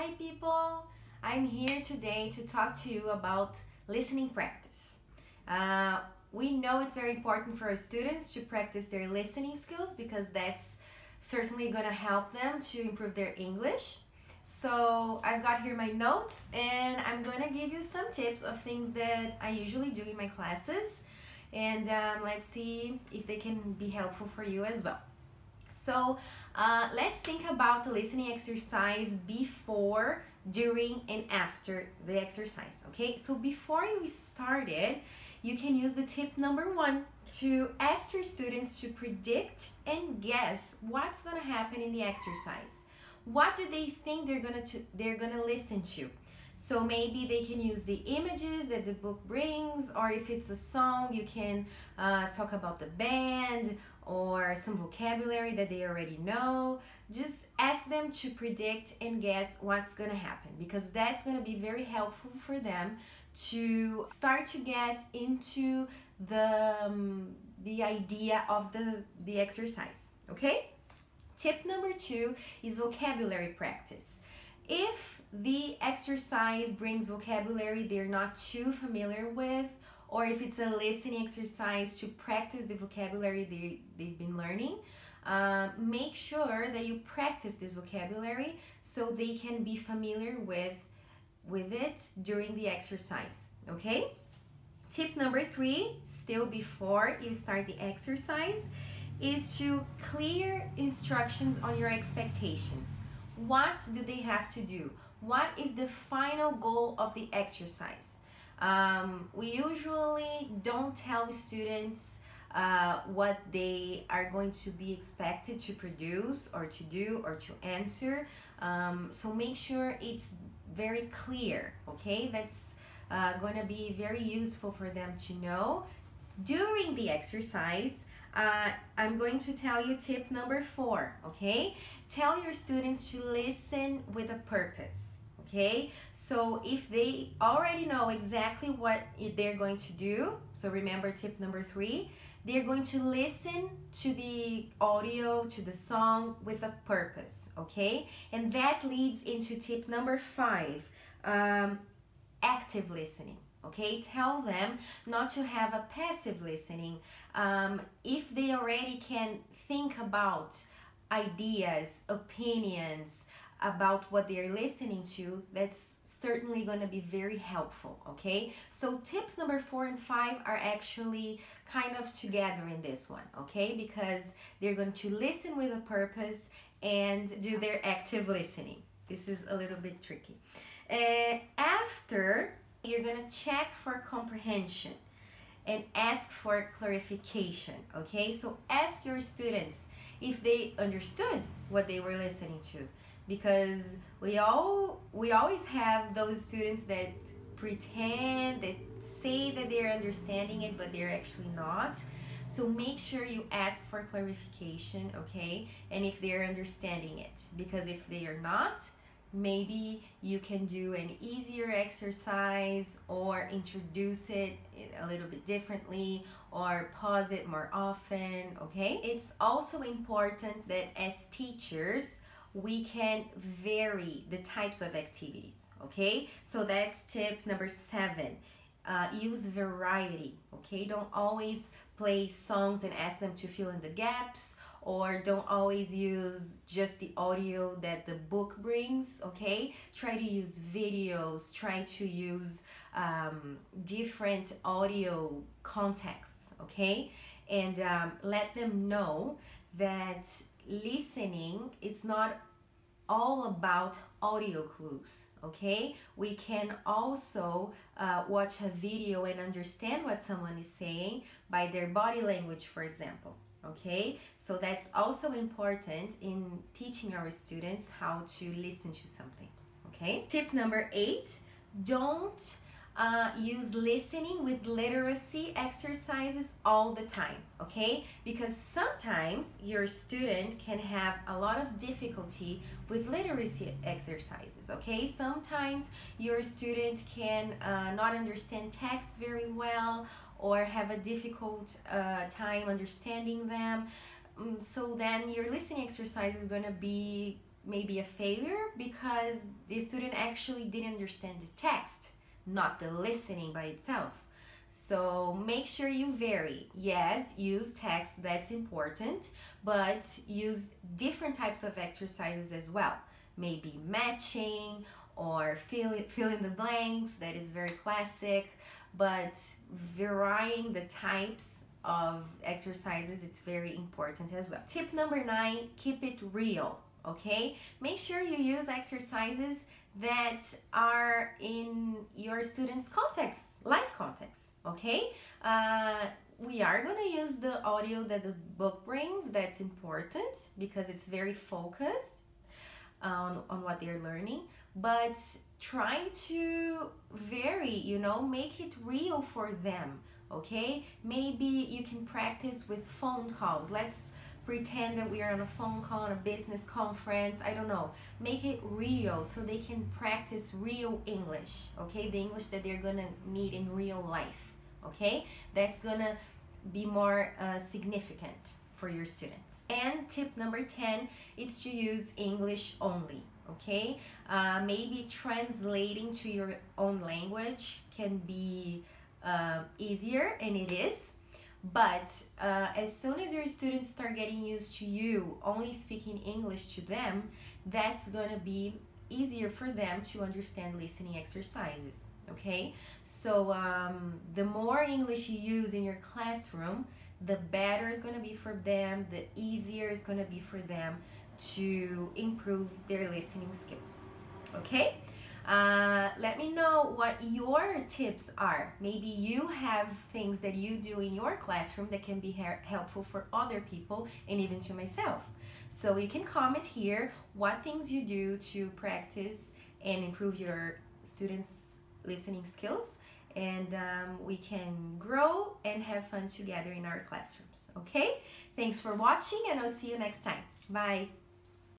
Hi, people! I'm here today to talk to you about listening practice. Uh, we know it's very important for our students to practice their listening skills because that's certainly going to help them to improve their English. So, I've got here my notes and I'm going to give you some tips of things that I usually do in my classes. And um, let's see if they can be helpful for you as well. So uh, let's think about the listening exercise before, during, and after the exercise. Okay, so before you it, you can use the tip number one to ask your students to predict and guess what's gonna happen in the exercise. What do they think they're gonna to, they're gonna listen to? So maybe they can use the images that the book brings, or if it's a song, you can uh, talk about the band or some vocabulary that they already know. Just ask them to predict and guess what's going to happen because that's going to be very helpful for them to start to get into the um, the idea of the the exercise okay tip number two is vocabulary practice if the exercise brings vocabulary they're not too familiar with or if it's a listening exercise to practice the vocabulary they, they've been learning. Uh, make sure that you practice this vocabulary so they can be familiar with with it during the exercise okay? Tip number three still before you start the exercise is to clear instructions on your expectations. What do they have to do? What is the final goal of the exercise um, we usually don't tell students uh, what they are going to be expected to produce or to do or to answer. Um, so make sure it's very clear, okay? That's uh, going to be very useful for them to know. During the exercise, uh, I'm going to tell you tip number four, okay? Tell your students to listen with a purpose okay? So if they already know exactly what they're going to do so remember tip number three they're going to listen to the audio to the song with a purpose okay? And that leads into tip number five um, active listening okay? Tell them not to have a passive listening um, if they already can think about ideas opinions about what they're listening to, that's certainly going to be very helpful. Okay, so tips number four and five are actually kind of together in this one, okay, because they're going to listen with a purpose and do their active listening. This is a little bit tricky. Uh, after, you're going to check for comprehension and ask for clarification, okay? So ask your students if they understood what they were listening to because we all we always have those students that pretend that say that they're understanding it but they're actually not. So make sure you ask for clarification okay? And if they're understanding it because if they are not maybe you can do an easier exercise or introduce it a little bit differently or pause it more often okay? It's also important that as teachers we can vary the types of activities okay? So that's tip number seven uh, use variety okay? Don't always play songs and ask them to fill in the gaps or don't always use just the audio that the book brings okay? Try to use videos try to use um, different audio contexts okay? And um, let them know that listening it's not all about audio clues okay? We can also uh, watch a video and understand what someone is saying by their body language for example okay? So that's also important in teaching our students how to listen to something okay? Tip number eight don't uh, use listening with literacy exercises all the time, okay? Because sometimes your student can have a lot of difficulty with literacy exercises, okay? Sometimes your student can uh, not understand text very well or have a difficult uh, time understanding them. Um, so then your listening exercise is to be maybe a failure because the student actually didn't understand the text, not the listening by itself. So make sure you vary. Yes, use text, that's important, but use different types of exercises as well. Maybe matching or fill, fill in the blanks, that is very classic, but varying the types of exercises it's very important as well tip number nine keep it real okay make sure you use exercises that are in your students context life context okay? Uh, we are going to use the audio that the book brings that's important because it's very focused on, on what they're learning but try to vary you know make it real for them okay? Maybe you can practice with phone calls. Let's pretend that we are on a phone call on a business conference i don't know. Make it real so they can practice real english okay? The english that they're gonna need in real life okay? That's gonna be more uh, significant for your students. And tip number 10 is to use english only okay? Uh, maybe translating to your own language can be uh, easier, and it is. But uh, as soon as your students start getting used to you only speaking English to them, that's going to be easier for them to understand listening exercises. Okay, so um, the more English you use in your classroom, the better it's going to be for them, the easier it's going to be for them to improve their listening skills. Okay? Uh, let me what your tips are. Maybe you have things that you do in your classroom that can be helpful for other people and even to myself. So you can comment here what things you do to practice and improve your students' listening skills. And um, we can grow and have fun together in our classrooms. Okay? Thanks for watching, and I'll see you next time. Bye.